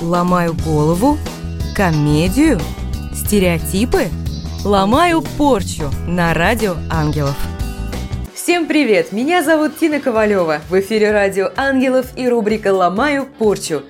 Ломаю голову? Комедию? Стереотипы? Ломаю порчу на радио ангелов. Всем привет! Меня зовут Тина Ковалева. В эфире радио ангелов и рубрика «Ломаю порчу».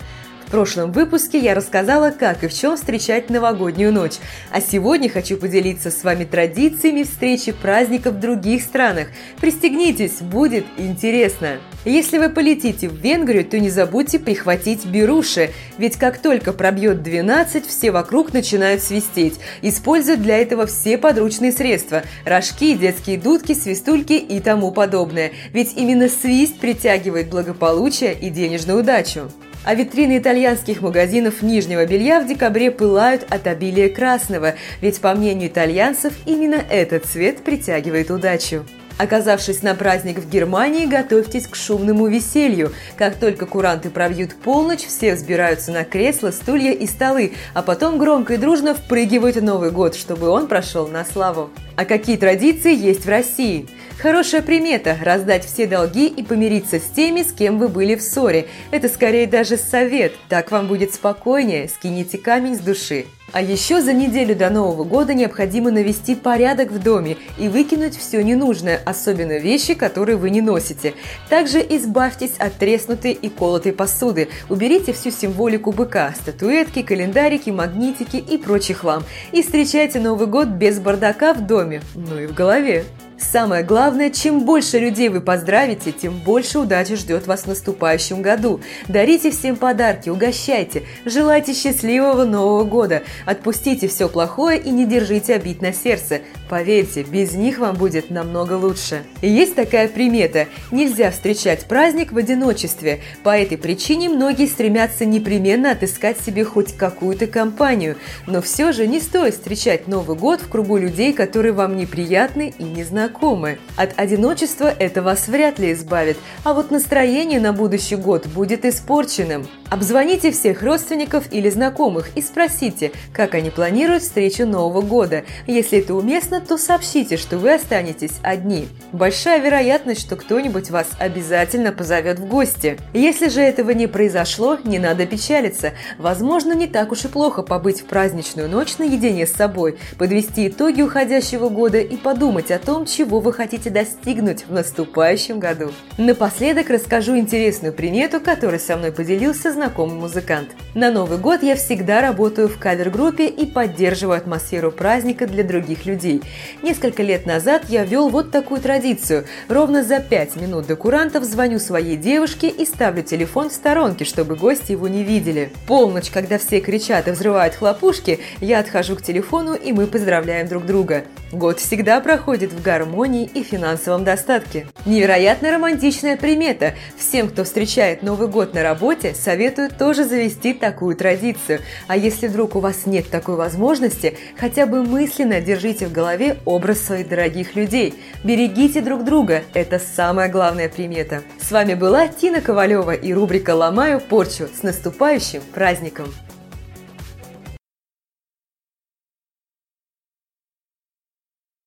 В прошлом выпуске я рассказала, как и в чем встречать новогоднюю ночь. А сегодня хочу поделиться с вами традициями встречи праздников в других странах. Пристегнитесь, будет интересно! Если вы полетите в Венгрию, то не забудьте прихватить беруши, ведь как только пробьет 12, все вокруг начинают свистеть. Используют для этого все подручные средства – рожки, детские дудки, свистульки и тому подобное. Ведь именно свист притягивает благополучие и денежную удачу. А витрины итальянских магазинов нижнего белья в декабре пылают от обилия красного, ведь, по мнению итальянцев, именно этот цвет притягивает удачу. Оказавшись на праздник в Германии, готовьтесь к шумному веселью. Как только куранты пробьют полночь, все взбираются на кресла, стулья и столы, а потом громко и дружно впрыгивают в Новый год, чтобы он прошел на славу. А какие традиции есть в России? Хорошая примета – раздать все долги и помириться с теми, с кем вы были в ссоре. Это скорее даже совет, так вам будет спокойнее, скините камень с души. А еще за неделю до Нового года необходимо навести порядок в доме и выкинуть все ненужное, особенно вещи, которые вы не носите. Также избавьтесь от треснутой и колотой посуды. Уберите всю символику быка – статуэтки, календарики, магнитики и прочий хлам. И встречайте Новый год без бардака в доме, ну и в голове. Самое главное, чем больше людей вы поздравите, тем больше удачи ждет вас в наступающем году. Дарите всем подарки, угощайте, желайте счастливого Нового года, отпустите все плохое и не держите обид на сердце. Поверьте, без них вам будет намного лучше. Есть такая примета – нельзя встречать праздник в одиночестве. По этой причине многие стремятся непременно отыскать себе хоть какую-то компанию. Но все же не стоит встречать Новый год в кругу людей, которые вам неприятны и не знакомы знакомы. От одиночества это вас вряд ли избавит, а вот настроение на будущий год будет испорченным. Обзвоните всех родственников или знакомых и спросите, как они планируют встречу Нового года. Если это уместно, то сообщите, что вы останетесь одни. Большая вероятность, что кто-нибудь вас обязательно позовет в гости. Если же этого не произошло, не надо печалиться. Возможно, не так уж и плохо побыть в праздничную ночь наедине с собой, подвести итоги уходящего года и подумать о том, чего вы хотите достигнуть в наступающем году. Напоследок расскажу интересную примету, которой со мной поделился знакомый музыкант. На Новый год я всегда работаю в кавер-группе и поддерживаю атмосферу праздника для других людей. Несколько лет назад я вел вот такую традицию. Ровно за 5 минут до курантов звоню своей девушке и ставлю телефон в сторонке, чтобы гости его не видели. Полночь, когда все кричат и взрывают хлопушки, я отхожу к телефону и мы поздравляем друг друга. Год всегда проходит в гармонии и финансовом достатке. Невероятно романтичная примета. Всем, кто встречает Новый год на работе, советую тоже завести такую традицию. А если вдруг у вас нет такой возможности, хотя бы мысленно держите в голове образ своих дорогих людей. Берегите друг друга, это самая главная примета. С вами была Тина Ковалева и рубрика «Ломаю порчу» с наступающим праздником!